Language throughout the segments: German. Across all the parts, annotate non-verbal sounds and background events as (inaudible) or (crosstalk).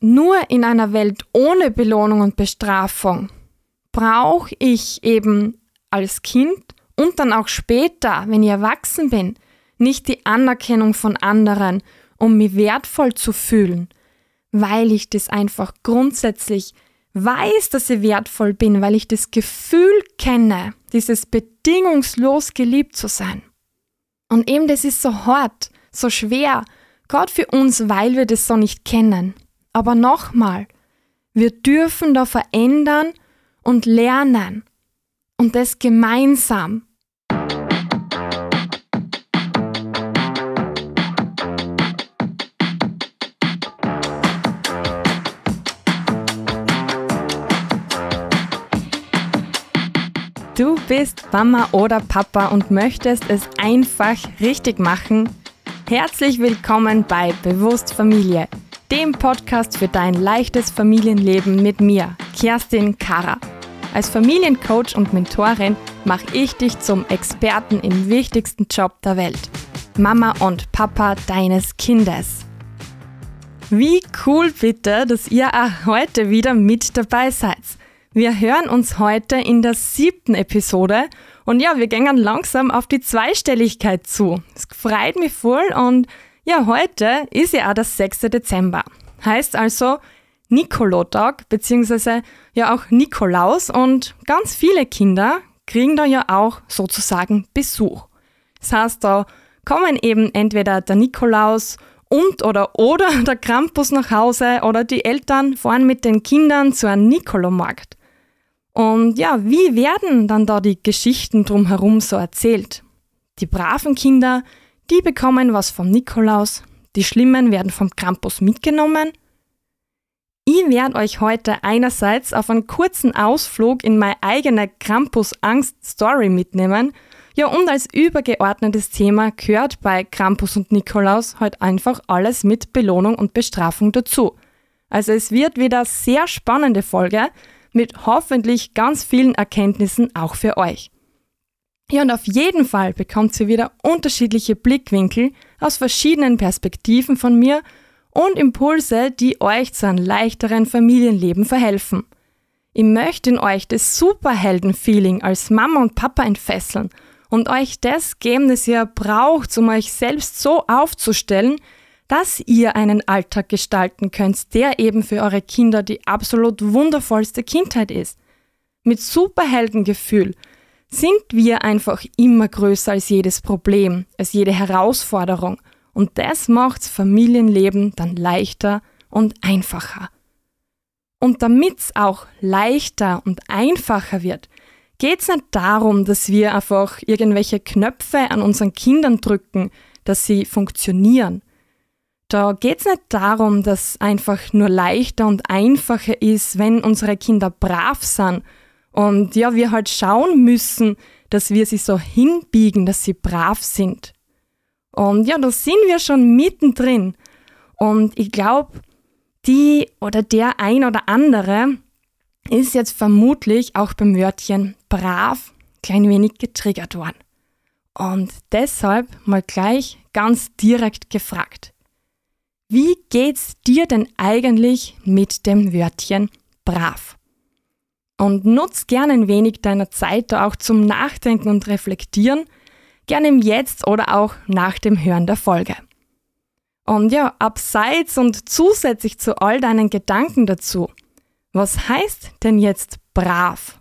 nur in einer Welt ohne Belohnung und Bestrafung brauche ich eben als Kind und dann auch später, wenn ich erwachsen bin, nicht die Anerkennung von anderen, um mich wertvoll zu fühlen, weil ich das einfach grundsätzlich weiß, dass ich wertvoll bin, weil ich das Gefühl kenne, dieses bedingungslos geliebt zu sein. Und eben das ist so hart, so schwer, gerade für uns, weil wir das so nicht kennen. Aber nochmal, wir dürfen da verändern und lernen. Und das gemeinsam. Du bist Mama oder Papa und möchtest es einfach richtig machen? Herzlich willkommen bei Bewusst Familie, dem Podcast für dein leichtes Familienleben mit mir, Kerstin Kara. Als Familiencoach und Mentorin mache ich dich zum Experten im wichtigsten Job der Welt, Mama und Papa deines Kindes. Wie cool bitte, dass ihr auch heute wieder mit dabei seid. Wir hören uns heute in der siebten Episode und ja, wir gehen langsam auf die Zweistelligkeit zu. Es freut mich voll und ja, heute ist ja auch der 6. Dezember. Heißt also Nikolotag beziehungsweise ja auch Nikolaus und ganz viele Kinder kriegen da ja auch sozusagen Besuch. Das heißt, da kommen eben entweder der Nikolaus und oder oder (laughs) der Krampus nach Hause oder die Eltern fahren mit den Kindern zu einem Nikolomarkt. Und ja, wie werden dann da die Geschichten drumherum so erzählt? Die braven Kinder, die bekommen was vom Nikolaus, die Schlimmen werden vom Krampus mitgenommen. Ich werde euch heute einerseits auf einen kurzen Ausflug in meine eigene Krampus-Angst-Story mitnehmen. Ja, und als übergeordnetes Thema gehört bei Krampus und Nikolaus halt einfach alles mit Belohnung und Bestrafung dazu. Also es wird wieder sehr spannende Folge, mit hoffentlich ganz vielen Erkenntnissen auch für euch. Ja, und auf jeden Fall bekommt ihr wieder unterschiedliche Blickwinkel aus verschiedenen Perspektiven von mir und Impulse, die euch zu einem leichteren Familienleben verhelfen. Ich möchte in euch das Superhelden-Feeling als Mama und Papa entfesseln und euch das geben, das ihr braucht, um euch selbst so aufzustellen, dass ihr einen Alltag gestalten könnt, der eben für eure Kinder die absolut wundervollste Kindheit ist. Mit Superheldengefühl sind wir einfach immer größer als jedes Problem, als jede Herausforderung. Und das macht's Familienleben dann leichter und einfacher. Und damit's auch leichter und einfacher wird, geht's nicht darum, dass wir einfach irgendwelche Knöpfe an unseren Kindern drücken, dass sie funktionieren. Da geht es nicht darum, dass einfach nur leichter und einfacher ist, wenn unsere Kinder brav sind und ja, wir halt schauen müssen, dass wir sie so hinbiegen, dass sie brav sind. Und ja, da sind wir schon mittendrin. Und ich glaube, die oder der ein oder andere ist jetzt vermutlich auch beim Wörtchen brav klein wenig getriggert worden. Und deshalb mal gleich ganz direkt gefragt. Wie geht's dir denn eigentlich mit dem Wörtchen brav? Und nutz gerne ein wenig deiner Zeit da auch zum Nachdenken und Reflektieren, gerne im Jetzt oder auch nach dem Hören der Folge. Und ja, abseits und zusätzlich zu all deinen Gedanken dazu, was heißt denn jetzt brav?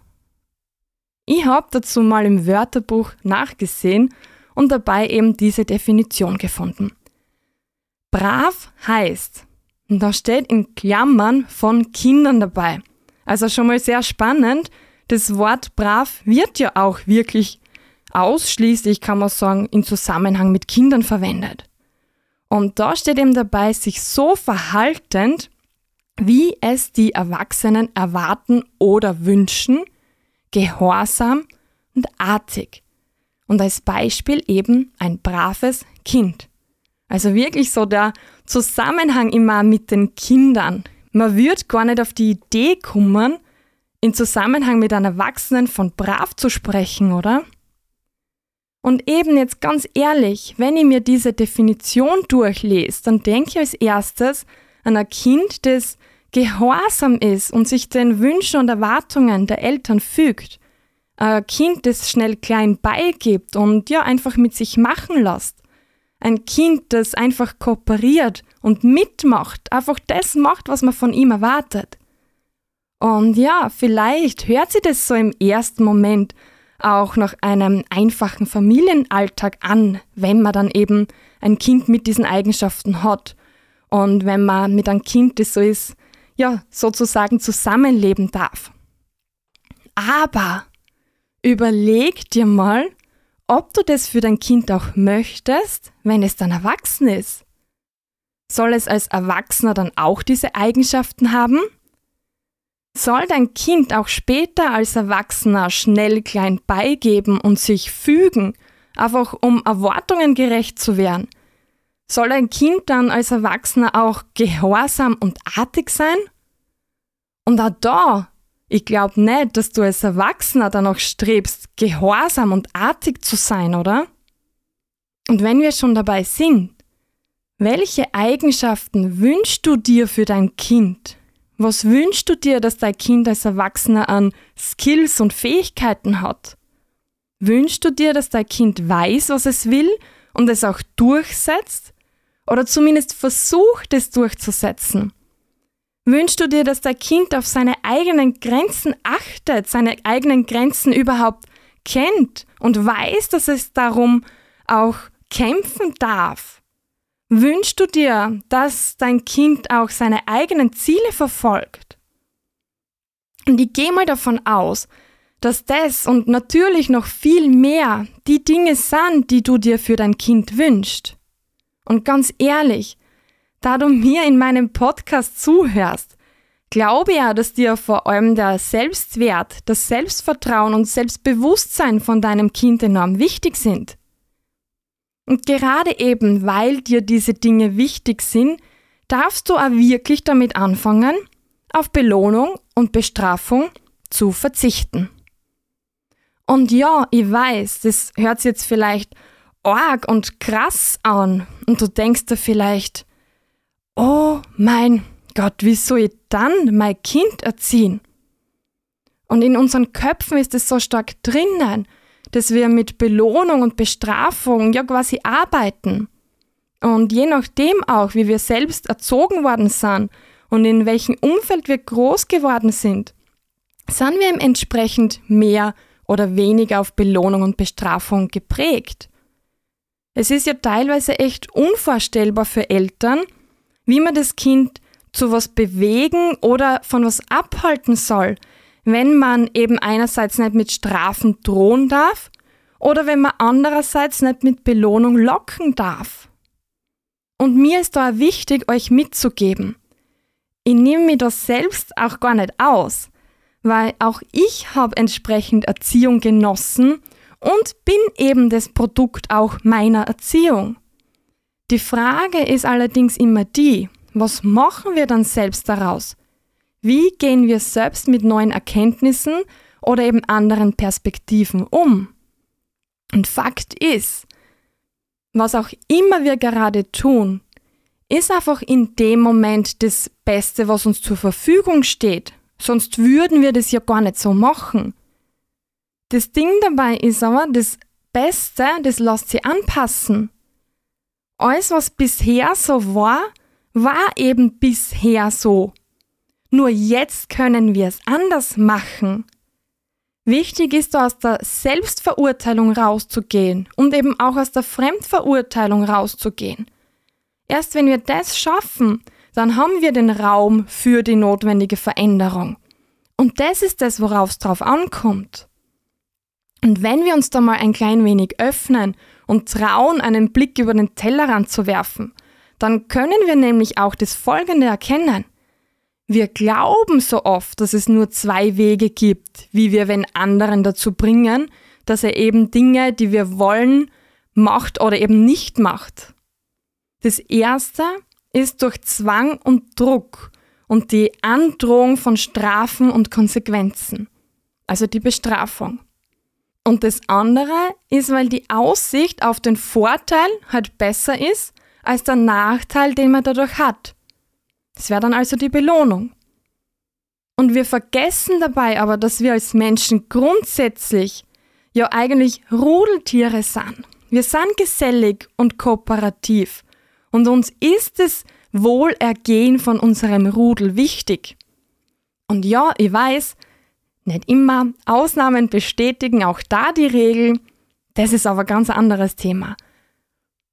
Ich habe dazu mal im Wörterbuch nachgesehen und dabei eben diese Definition gefunden. Brav heißt, und da steht in Klammern von Kindern dabei. Also schon mal sehr spannend. Das Wort brav wird ja auch wirklich ausschließlich, kann man sagen, in Zusammenhang mit Kindern verwendet. Und da steht eben dabei, sich so verhaltend, wie es die Erwachsenen erwarten oder wünschen, gehorsam und artig. Und als Beispiel eben ein braves Kind. Also wirklich so der Zusammenhang immer mit den Kindern. Man würde gar nicht auf die Idee kommen, in Zusammenhang mit einem Erwachsenen von brav zu sprechen, oder? Und eben jetzt ganz ehrlich, wenn ich mir diese Definition durchlese, dann denke ich als erstes an ein Kind, das gehorsam ist und sich den Wünschen und Erwartungen der Eltern fügt, ein Kind, das schnell klein beigibt und ja einfach mit sich machen lässt, ein Kind, das einfach kooperiert und mitmacht, einfach das macht, was man von ihm erwartet. Und ja, vielleicht hört sie das so im ersten Moment auch nach einem einfachen Familienalltag an, wenn man dann eben ein Kind mit diesen Eigenschaften hat. Und wenn man mit einem Kind, das so ist, ja, sozusagen zusammenleben darf. Aber überleg dir mal, ob du das für dein Kind auch möchtest, wenn es dann erwachsen ist. Soll es als Erwachsener dann auch diese Eigenschaften haben? Soll dein Kind auch später als Erwachsener schnell klein beigeben und sich fügen, einfach um Erwartungen gerecht zu werden? Soll dein Kind dann als Erwachsener auch gehorsam und artig sein? Und auch da, ich glaube nicht, dass du als Erwachsener dann auch strebst, gehorsam und artig zu sein, oder? Und wenn wir schon dabei sind, welche Eigenschaften wünschst du dir für dein Kind? Was wünschst du dir, dass dein Kind als Erwachsener an Skills und Fähigkeiten hat? Wünschst du dir, dass dein Kind weiß, was es will und es auch durchsetzt? Oder zumindest versucht, es durchzusetzen? Wünschst du dir, dass dein Kind auf seine eigenen Grenzen achtet, seine eigenen Grenzen überhaupt kennt und weiß, dass es darum auch kämpfen darf? Wünschst du dir, dass dein Kind auch seine eigenen Ziele verfolgt? Und ich gehe mal davon aus, dass das und natürlich noch viel mehr die Dinge sind, die du dir für dein Kind wünschst. Und ganz ehrlich, da du mir in meinem Podcast zuhörst, glaube ja, dass dir vor allem der Selbstwert, das Selbstvertrauen und Selbstbewusstsein von deinem Kind enorm wichtig sind. Und gerade eben, weil dir diese Dinge wichtig sind, darfst du auch wirklich damit anfangen, auf Belohnung und Bestrafung zu verzichten. Und ja, ich weiß, das hört sich jetzt vielleicht arg und krass an und du denkst dir vielleicht, oh mein Gott, wie soll ich dann mein Kind erziehen? Und in unseren Köpfen ist es so stark drinnen dass wir mit Belohnung und Bestrafung ja quasi arbeiten. Und je nachdem auch, wie wir selbst erzogen worden sind und in welchem Umfeld wir groß geworden sind, sind wir entsprechend mehr oder weniger auf Belohnung und Bestrafung geprägt. Es ist ja teilweise echt unvorstellbar für Eltern, wie man das Kind zu was bewegen oder von was abhalten soll, wenn man eben einerseits nicht mit Strafen drohen darf oder wenn man andererseits nicht mit Belohnung locken darf. Und mir ist da wichtig, euch mitzugeben. Ich nehme mir das selbst auch gar nicht aus, weil auch ich habe entsprechend Erziehung genossen und bin eben das Produkt auch meiner Erziehung. Die Frage ist allerdings immer die, was machen wir dann selbst daraus? Wie gehen wir selbst mit neuen Erkenntnissen oder eben anderen Perspektiven um? Und Fakt ist, was auch immer wir gerade tun, ist einfach in dem Moment das Beste, was uns zur Verfügung steht. Sonst würden wir das ja gar nicht so machen. Das Ding dabei ist aber, das Beste, das lässt sich anpassen. Alles, was bisher so war, war eben bisher so. Nur jetzt können wir es anders machen. Wichtig ist, aus der Selbstverurteilung rauszugehen und eben auch aus der Fremdverurteilung rauszugehen. Erst wenn wir das schaffen, dann haben wir den Raum für die notwendige Veränderung. Und das ist das, worauf es drauf ankommt. Und wenn wir uns da mal ein klein wenig öffnen und trauen, einen Blick über den Tellerrand zu werfen, dann können wir nämlich auch das Folgende erkennen. Wir glauben so oft, dass es nur zwei Wege gibt, wie wir wenn anderen dazu bringen, dass er eben Dinge, die wir wollen, macht oder eben nicht macht. Das erste ist durch Zwang und Druck und die Androhung von Strafen und Konsequenzen, also die Bestrafung. Und das andere ist, weil die Aussicht auf den Vorteil halt besser ist als der Nachteil, den man dadurch hat. Das wäre dann also die Belohnung. Und wir vergessen dabei aber, dass wir als Menschen grundsätzlich ja eigentlich Rudeltiere sind. Wir sind gesellig und kooperativ. Und uns ist das Wohlergehen von unserem Rudel wichtig. Und ja, ich weiß, nicht immer, Ausnahmen bestätigen auch da die Regel, das ist aber ganz ein anderes Thema.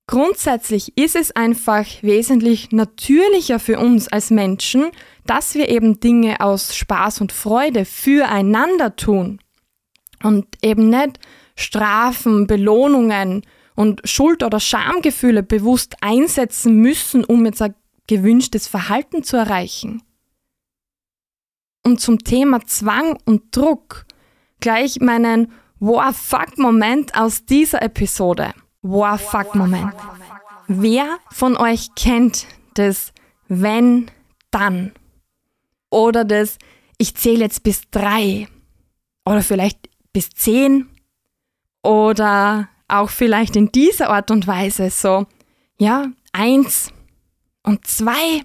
Grundsätzlich ist es einfach wesentlich natürlicher für uns als Menschen, dass wir eben Dinge aus Spaß und Freude füreinander tun und eben nicht Strafen, Belohnungen und Schuld- oder Schamgefühle bewusst einsetzen müssen, um jetzt ein gewünschtes Verhalten zu erreichen. Und zum Thema Zwang und Druck gleich meinen Wow fuck Moment aus dieser Episode. Wow fuck Moment. Wer von euch kennt das wenn dann? Oder das ich zähle jetzt bis drei? Oder vielleicht bis zehn? Oder auch vielleicht in dieser Art und Weise so, ja, eins und zwei.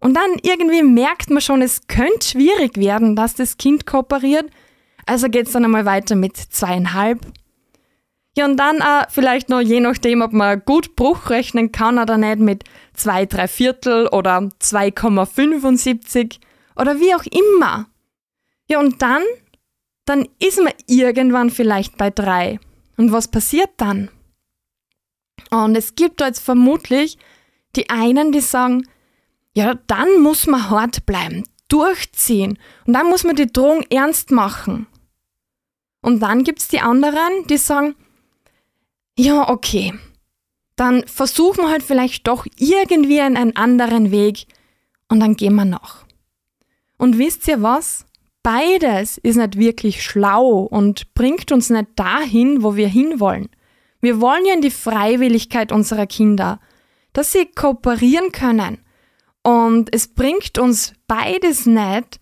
Und dann irgendwie merkt man schon, es könnte schwierig werden, dass das Kind kooperiert. Also geht es dann einmal weiter mit zweieinhalb. Ja, und dann auch vielleicht noch, je nachdem, ob man gut Bruch rechnen kann oder nicht, mit zwei, drei Viertel oder 2,75 oder wie auch immer. Ja, und dann, dann ist man irgendwann vielleicht bei drei. Und was passiert dann? Und es gibt da jetzt vermutlich die einen, die sagen, ja, dann muss man hart bleiben, durchziehen und dann muss man die Drohung ernst machen. Und dann gibt es die anderen, die sagen, ja, okay, dann versuchen wir halt vielleicht doch irgendwie einen anderen Weg und dann gehen wir noch. Und wisst ihr was? Beides ist nicht wirklich schlau und bringt uns nicht dahin, wo wir hinwollen. Wir wollen ja in die Freiwilligkeit unserer Kinder, dass sie kooperieren können. Und es bringt uns beides nicht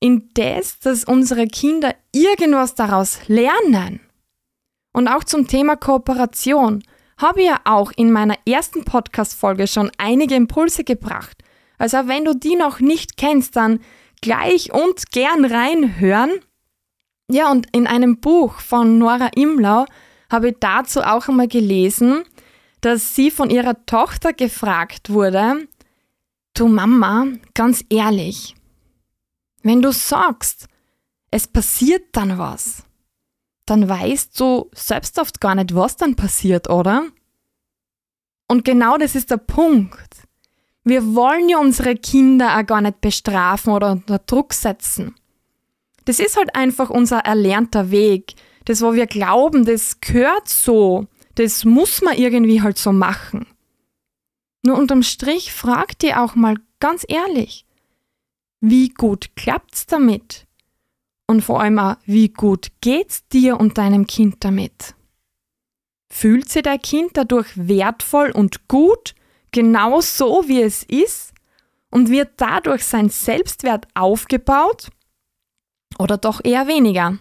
in das, dass unsere Kinder irgendwas daraus lernen. Und auch zum Thema Kooperation habe ich ja auch in meiner ersten Podcast-Folge schon einige Impulse gebracht. Also wenn du die noch nicht kennst, dann gleich und gern reinhören. Ja, und in einem Buch von Nora Imlau habe ich dazu auch einmal gelesen, dass sie von ihrer Tochter gefragt wurde, du Mama, ganz ehrlich, wenn du sagst, es passiert dann was, dann weißt du selbst oft gar nicht, was dann passiert, oder? Und genau das ist der Punkt. Wir wollen ja unsere Kinder auch gar nicht bestrafen oder unter Druck setzen. Das ist halt einfach unser erlernter Weg. Das, wo wir glauben, das gehört so. Das muss man irgendwie halt so machen. Nur unterm Strich fragt ihr auch mal ganz ehrlich, wie gut klappt's damit? Und vor allem auch, wie gut geht's dir und deinem Kind damit? Fühlt sich dein Kind dadurch wertvoll und gut? genau so, wie es ist und wird dadurch sein Selbstwert aufgebaut oder doch eher weniger.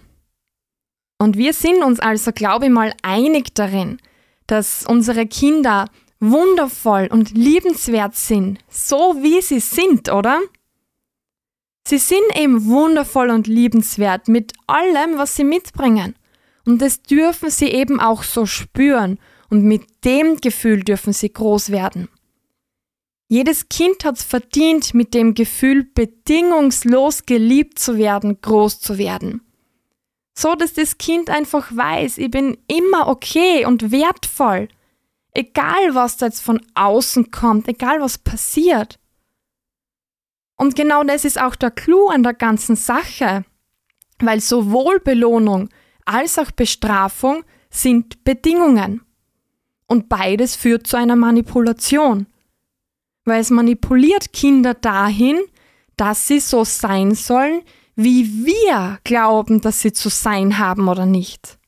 Und wir sind uns also, glaube ich mal, einig darin, dass unsere Kinder wundervoll und liebenswert sind, so wie sie sind, oder? Sie sind eben wundervoll und liebenswert mit allem, was sie mitbringen. Und das dürfen sie eben auch so spüren und mit dem Gefühl dürfen sie groß werden. Jedes Kind hat es verdient, mit dem Gefühl, bedingungslos geliebt zu werden, groß zu werden. So dass das Kind einfach weiß, ich bin immer okay und wertvoll. Egal, was da jetzt von außen kommt, egal, was passiert. Und genau das ist auch der Clou an der ganzen Sache, weil sowohl Belohnung als auch Bestrafung sind Bedingungen. Und beides führt zu einer Manipulation weil es manipuliert Kinder dahin, dass sie so sein sollen, wie wir glauben, dass sie zu sein haben oder nicht.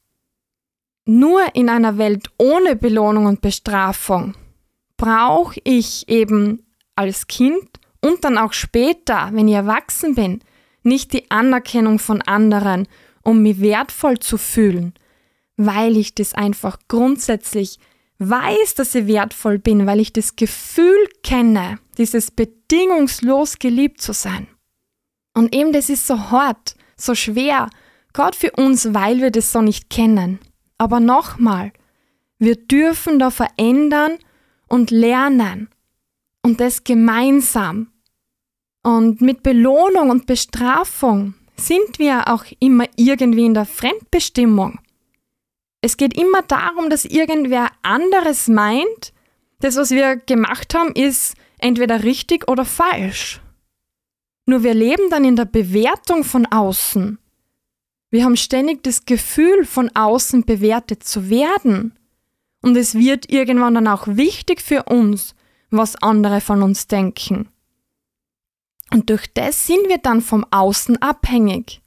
Nur in einer Welt ohne Belohnung und Bestrafung brauche ich eben als Kind und dann auch später, wenn ich erwachsen bin, nicht die Anerkennung von anderen, um mich wertvoll zu fühlen, weil ich das einfach grundsätzlich weiß, dass ich wertvoll bin, weil ich das Gefühl kenne, dieses bedingungslos geliebt zu sein. Und eben das ist so hart, so schwer, gerade für uns, weil wir das so nicht kennen. Aber nochmal, wir dürfen da verändern und lernen. Und das gemeinsam. Und mit Belohnung und Bestrafung sind wir auch immer irgendwie in der Fremdbestimmung. Es geht immer darum, dass irgendwer anderes meint, das, was wir gemacht haben, ist entweder richtig oder falsch. Nur wir leben dann in der Bewertung von außen. Wir haben ständig das Gefühl, von außen bewertet zu werden. Und es wird irgendwann dann auch wichtig für uns, was andere von uns denken. Und durch das sind wir dann vom Außen abhängig.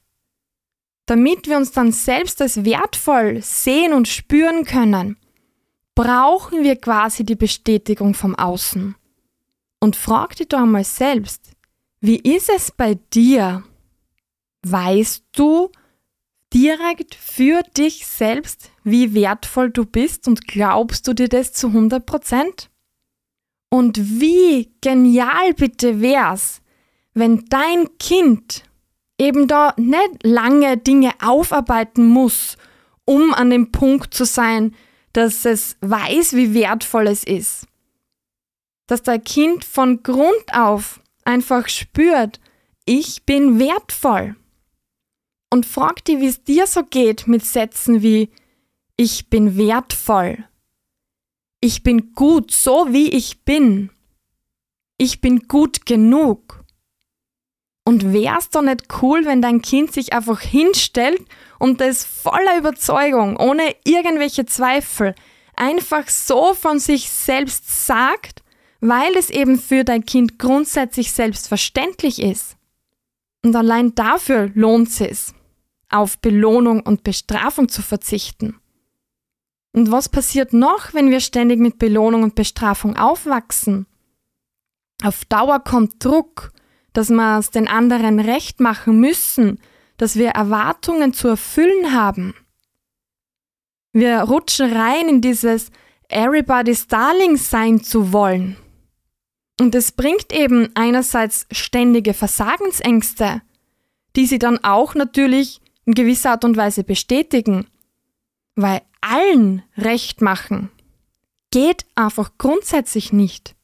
Damit wir uns dann selbst als wertvoll sehen und spüren können, brauchen wir quasi die Bestätigung vom Außen. Und frag dich doch einmal selbst, wie ist es bei dir? Weißt du direkt für dich selbst, wie wertvoll du bist und glaubst du dir das zu 100 Prozent? Und wie genial bitte wär's, wenn dein Kind eben da nicht lange Dinge aufarbeiten muss, um an dem Punkt zu sein, dass es weiß, wie wertvoll es ist. Dass dein Kind von Grund auf einfach spürt, ich bin wertvoll. Und frag dich, wie es dir so geht mit Sätzen wie ich bin wertvoll. Ich bin gut, so wie ich bin. Ich bin gut genug. Und wär's doch nicht cool, wenn dein Kind sich einfach hinstellt und das voller Überzeugung, ohne irgendwelche Zweifel, einfach so von sich selbst sagt, weil es eben für dein Kind grundsätzlich selbstverständlich ist. Und allein dafür lohnt es, auf Belohnung und Bestrafung zu verzichten. Und was passiert noch, wenn wir ständig mit Belohnung und Bestrafung aufwachsen? Auf Dauer kommt Druck, dass wir es den anderen recht machen müssen, dass wir Erwartungen zu erfüllen haben. Wir rutschen rein in dieses Everybody's Darling sein zu wollen. Und es bringt eben einerseits ständige Versagensängste, die sie dann auch natürlich in gewisser Art und Weise bestätigen, weil allen recht machen geht einfach grundsätzlich nicht.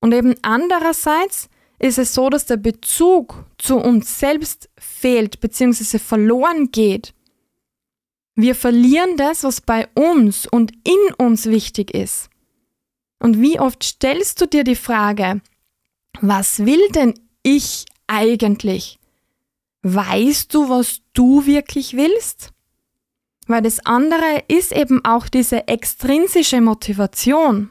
Und eben andererseits ist es so, dass der Bezug zu uns selbst fehlt bzw. verloren geht. Wir verlieren das, was bei uns und in uns wichtig ist. Und wie oft stellst du dir die Frage, was will denn ich eigentlich? Weißt du, was du wirklich willst? Weil das andere ist eben auch diese extrinsische Motivation.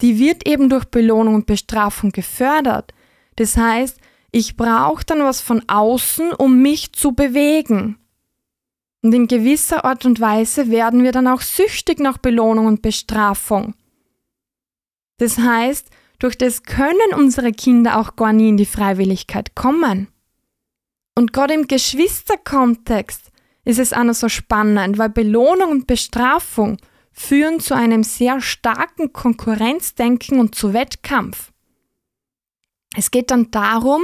Die wird eben durch Belohnung und Bestrafung gefördert. Das heißt, ich brauche dann was von außen, um mich zu bewegen. Und in gewisser Art und Weise werden wir dann auch süchtig nach Belohnung und Bestrafung. Das heißt, durch das können unsere Kinder auch gar nie in die Freiwilligkeit kommen. Und gerade im Geschwisterkontext ist es auch noch so spannend, weil Belohnung und Bestrafung führen zu einem sehr starken Konkurrenzdenken und zu Wettkampf. Es geht dann darum,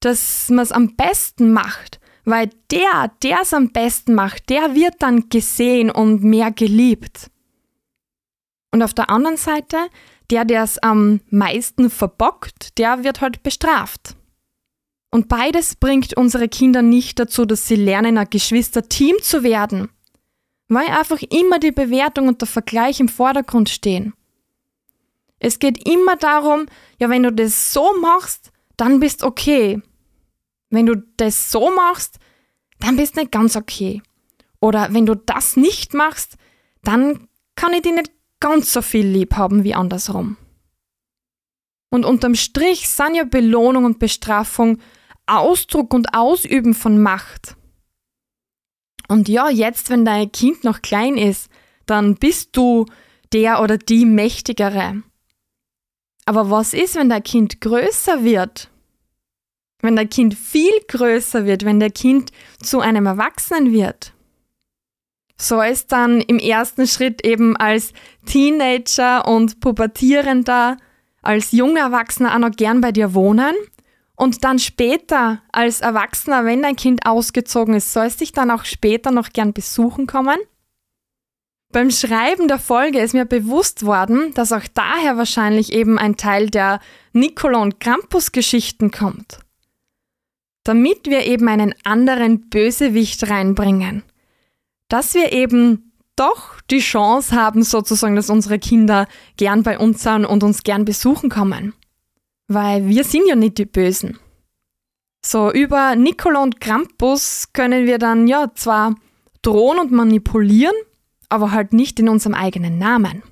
dass man es am besten macht, weil der, der es am besten macht, der wird dann gesehen und mehr geliebt. Und auf der anderen Seite der, der es am meisten verbockt, der wird halt bestraft. Und beides bringt unsere Kinder nicht dazu, dass sie lernen, ein Geschwisterteam zu werden, weil einfach immer die Bewertung und der Vergleich im Vordergrund stehen. Es geht immer darum, ja, wenn du das so machst, dann bist okay. Wenn du das so machst, dann bist nicht ganz okay. Oder wenn du das nicht machst, dann kann ich dich nicht ganz so viel lieb haben wie andersrum. Und unterm Strich sind ja Belohnung und Bestrafung Ausdruck und Ausüben von Macht. Und ja, jetzt, wenn dein Kind noch klein ist, dann bist du der oder die Mächtigere. Aber was ist, wenn dein Kind größer wird? Wenn dein Kind viel größer wird, wenn der Kind zu einem Erwachsenen wird? soll es dann im ersten Schritt eben als Teenager und Pubertierender, als junger Erwachsener auch noch gern bei dir wohnen? Und dann später, als Erwachsener, wenn dein Kind ausgezogen ist, soll es dich dann auch später noch gern besuchen kommen? Beim Schreiben der Folge ist mir bewusst worden, dass auch daher wahrscheinlich eben ein Teil der Nicola und Krampus Geschichten kommt. Damit wir eben einen anderen Bösewicht reinbringen. Dass wir eben doch die Chance haben, sozusagen, dass unsere Kinder gern bei uns sind und uns gern besuchen kommen. Weil wir sind ja nicht die Bösen. So, über Nicola und Krampus können wir dann ja zwar drohen und manipulieren, aber halt nicht in unserem eigenen Namen.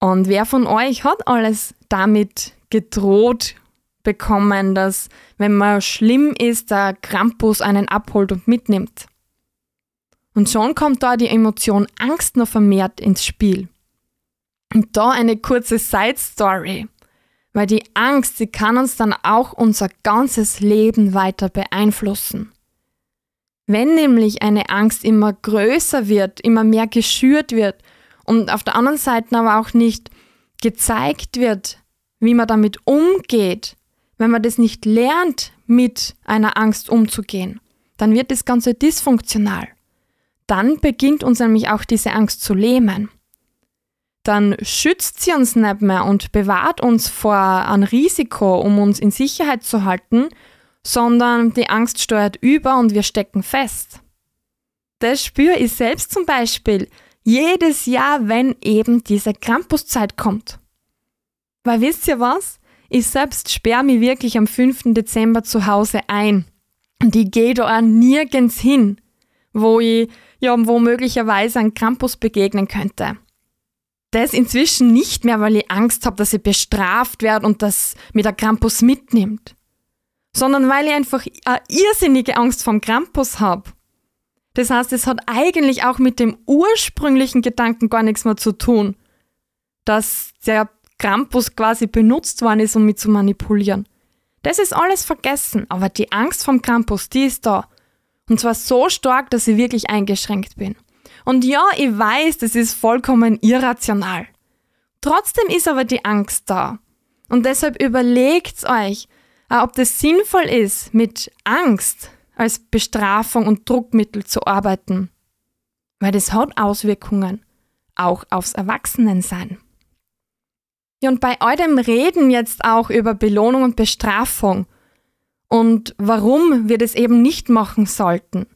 Und wer von euch hat alles damit gedroht bekommen, dass wenn man schlimm ist, der Krampus einen abholt und mitnimmt? Und schon kommt da die Emotion Angst noch vermehrt ins Spiel. Und da eine kurze Side Story. Weil die Angst, sie kann uns dann auch unser ganzes Leben weiter beeinflussen. Wenn nämlich eine Angst immer größer wird, immer mehr geschürt wird und auf der anderen Seite aber auch nicht gezeigt wird, wie man damit umgeht, wenn man das nicht lernt, mit einer Angst umzugehen, dann wird das Ganze dysfunktional. Dann beginnt uns nämlich auch diese Angst zu lähmen. Dann schützt sie uns nicht mehr und bewahrt uns vor einem Risiko, um uns in Sicherheit zu halten, sondern die Angst steuert über und wir stecken fest. Das spüre ich selbst zum Beispiel jedes Jahr, wenn eben diese Krampuszeit kommt. Weil wisst ihr was? Ich selbst sperre mich wirklich am 5. Dezember zu Hause ein. Und ich gehe da auch nirgends hin, wo ich ja wo möglicherweise ein Krampus begegnen könnte. Das inzwischen nicht mehr, weil ich Angst habe, dass ich bestraft werde und dass mir der Krampus mitnimmt sondern weil ich einfach eine irrsinnige Angst vom Krampus habe. Das heißt, es hat eigentlich auch mit dem ursprünglichen Gedanken gar nichts mehr zu tun, dass der Krampus quasi benutzt worden ist, um mich zu manipulieren. Das ist alles vergessen, aber die Angst vom Krampus, die ist da. Und zwar so stark, dass ich wirklich eingeschränkt bin. Und ja, ich weiß, das ist vollkommen irrational. Trotzdem ist aber die Angst da. Und deshalb überlegt euch, äh, ob das sinnvoll ist, mit Angst als Bestrafung und Druckmittel zu arbeiten. Weil das hat Auswirkungen, auch aufs Erwachsenensein. Ja, und bei all dem Reden jetzt auch über Belohnung und Bestrafung und warum wir das eben nicht machen sollten,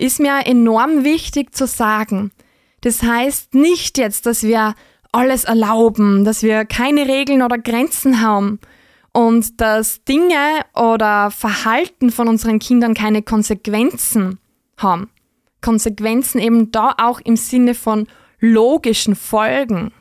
ist mir enorm wichtig zu sagen. Das heißt nicht jetzt, dass wir alles erlauben, dass wir keine Regeln oder Grenzen haben, und dass Dinge oder Verhalten von unseren Kindern keine Konsequenzen haben. Konsequenzen eben da auch im Sinne von logischen Folgen.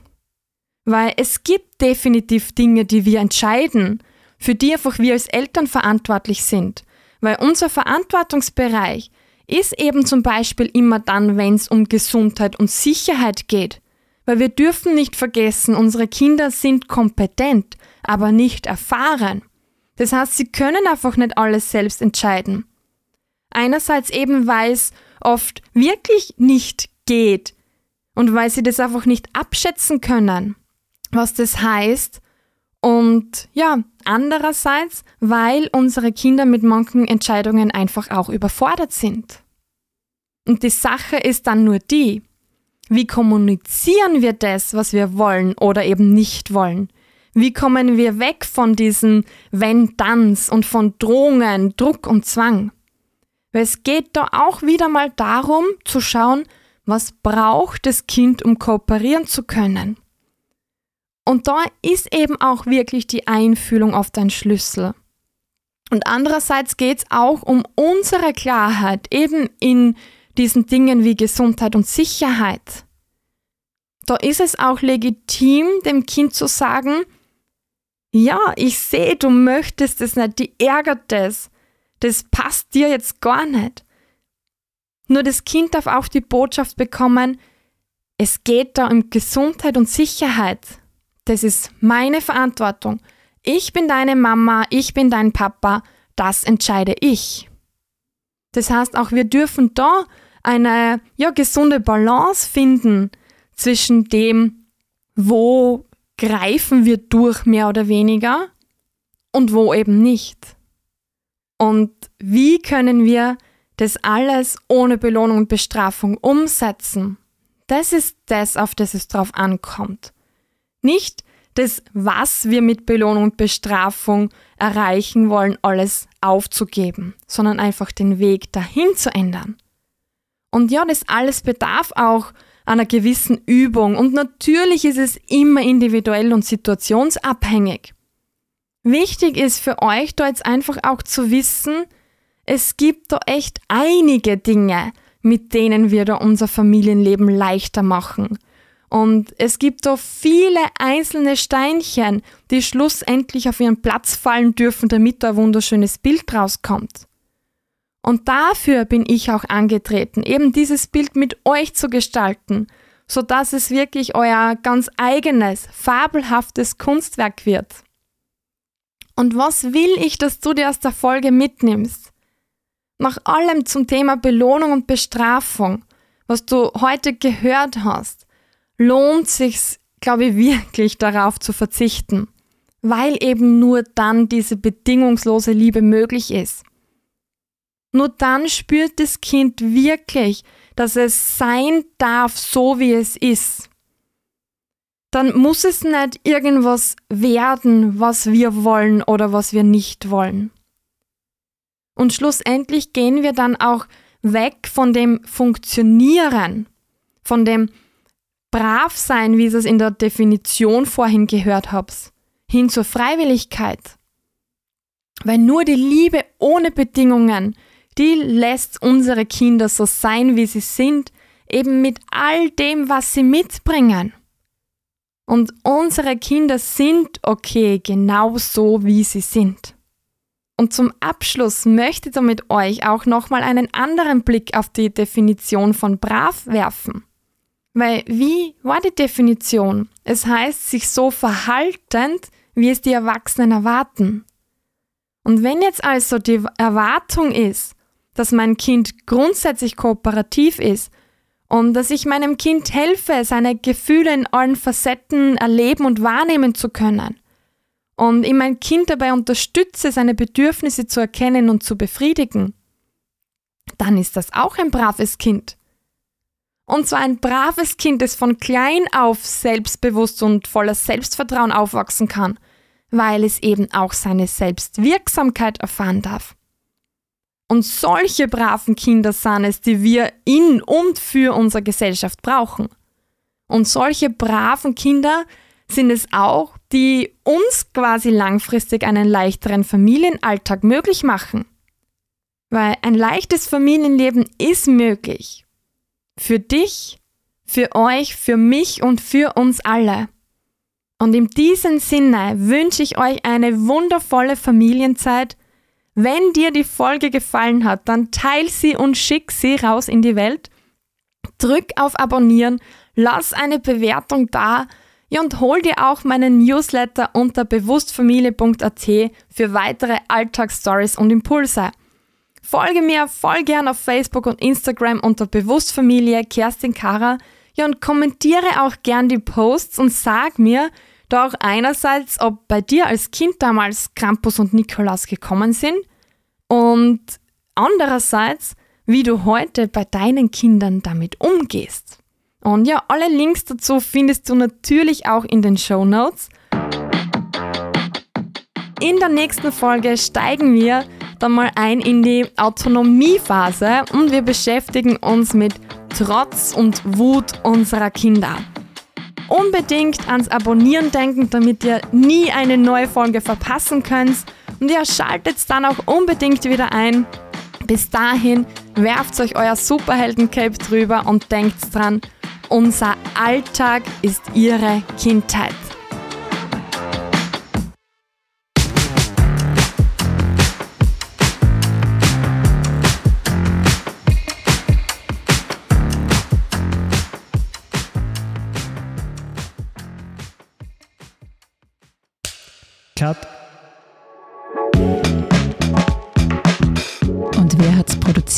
Weil es gibt definitiv Dinge, die wir entscheiden, für die einfach wir als Eltern verantwortlich sind. Weil unser Verantwortungsbereich ist eben zum Beispiel immer dann, wenn es um Gesundheit und Sicherheit geht. Weil wir dürfen nicht vergessen, unsere Kinder sind kompetent aber nicht erfahren. Das heißt, sie können einfach nicht alles selbst entscheiden. Einerseits eben, weil es oft wirklich nicht geht und weil sie das einfach nicht abschätzen können, was das heißt. Und ja, andererseits, weil unsere Kinder mit manchen Entscheidungen einfach auch überfordert sind. Und die Sache ist dann nur die, wie kommunizieren wir das, was wir wollen oder eben nicht wollen? Wie kommen wir weg von diesen Wenn-Danns und von Drohungen, Druck und Zwang? Weil es geht da auch wieder mal darum zu schauen, was braucht das Kind, um kooperieren zu können. Und da ist eben auch wirklich die Einfühlung oft ein Schlüssel. Und andererseits geht es auch um unsere Klarheit, eben in diesen Dingen wie Gesundheit und Sicherheit. Da ist es auch legitim, dem Kind zu sagen, ja, ich sehe, du möchtest es nicht, die ärgert das. Das passt dir jetzt gar nicht. Nur das Kind darf auch die Botschaft bekommen, es geht da um Gesundheit und Sicherheit. Das ist meine Verantwortung. Ich bin deine Mama, ich bin dein Papa, das entscheide ich. Das heißt, auch wir dürfen da eine ja, gesunde Balance finden zwischen dem, wo greifen wir durch mehr oder weniger und wo eben nicht. Und wie können wir das alles ohne Belohnung und Bestrafung umsetzen? Das ist das, auf das es drauf ankommt. Nicht das, was wir mit Belohnung und Bestrafung erreichen wollen, alles aufzugeben, sondern einfach den Weg dahin zu ändern. Und ja, das alles bedarf auch einer gewissen Übung und natürlich ist es immer individuell und situationsabhängig. Wichtig ist für euch da jetzt einfach auch zu wissen, es gibt da echt einige Dinge, mit denen wir da unser Familienleben leichter machen. Und es gibt da viele einzelne Steinchen, die schlussendlich auf ihren Platz fallen dürfen, damit da ein wunderschönes Bild rauskommt. Und dafür bin ich auch angetreten, eben dieses Bild mit euch zu gestalten, so dass es wirklich euer ganz eigenes, fabelhaftes Kunstwerk wird. Und was will ich, dass du dir aus der Folge mitnimmst? Nach allem zum Thema Belohnung und Bestrafung, was du heute gehört hast, lohnt sich's, glaube ich, wirklich darauf zu verzichten, weil eben nur dann diese bedingungslose Liebe möglich ist. Nur dann spürt das Kind wirklich, dass es sein darf, so wie es ist dann muss es nicht irgendwas werden, was wir wollen oder was wir nicht wollen. Und schlussendlich gehen wir dann auch weg von dem Funktionieren, von dem Bravsein, wie ich es in der Definition vorhin gehört habe, hin zur Freiwilligkeit. Weil nur die Liebe ohne Bedingungen, die lässt unsere Kinder so sein, wie sie sind, eben mit all dem, was sie mitbringen. Und unsere Kinder sind okay, genau so wie sie sind. Und zum Abschluss möchte ich mit euch auch nochmal einen anderen Blick auf die Definition von brav werfen. Weil wie war die Definition? Es heißt, sich so verhaltend, wie es die Erwachsenen erwarten. Und wenn jetzt also die Erwartung ist, dass mein Kind grundsätzlich kooperativ ist und dass ich meinem Kind helfe, seine Gefühle in allen Facetten erleben und wahrnehmen zu können. Und ich mein Kind dabei unterstütze, seine Bedürfnisse zu erkennen und zu befriedigen. Dann ist das auch ein braves Kind. Und zwar ein braves Kind, das von klein auf selbstbewusst und voller Selbstvertrauen aufwachsen kann, weil es eben auch seine Selbstwirksamkeit erfahren darf. Und solche braven Kinder sind es, die wir in und für unsere Gesellschaft brauchen. Und solche braven Kinder sind es auch, die uns quasi langfristig einen leichteren Familienalltag möglich machen. Weil ein leichtes Familienleben ist möglich. Für dich, für euch, für mich und für uns alle. Und in diesem Sinne wünsche ich euch eine wundervolle Familienzeit wenn dir die Folge gefallen hat, dann teil sie und schick sie raus in die Welt. Drück auf Abonnieren, lass eine Bewertung da ja, und hol dir auch meinen Newsletter unter bewusstfamilie.at für weitere Alltagsstories und Impulse. Folge mir voll gern auf Facebook und Instagram unter Bewusstfamilie Kerstin Kara. Ja, und kommentiere auch gern die Posts und sag mir, da auch einerseits, ob bei dir als Kind damals Krampus und Nikolaus gekommen sind und andererseits, wie du heute bei deinen Kindern damit umgehst. Und ja, alle Links dazu findest du natürlich auch in den Show Notes. In der nächsten Folge steigen wir dann mal ein in die Autonomiephase und wir beschäftigen uns mit Trotz und Wut unserer Kinder unbedingt ans Abonnieren denken, damit ihr nie eine neue Folge verpassen könnt. Und ihr schaltet dann auch unbedingt wieder ein. Bis dahin werft euch euer Superhelden-Cape drüber und denkt dran, unser Alltag ist ihre Kindheit.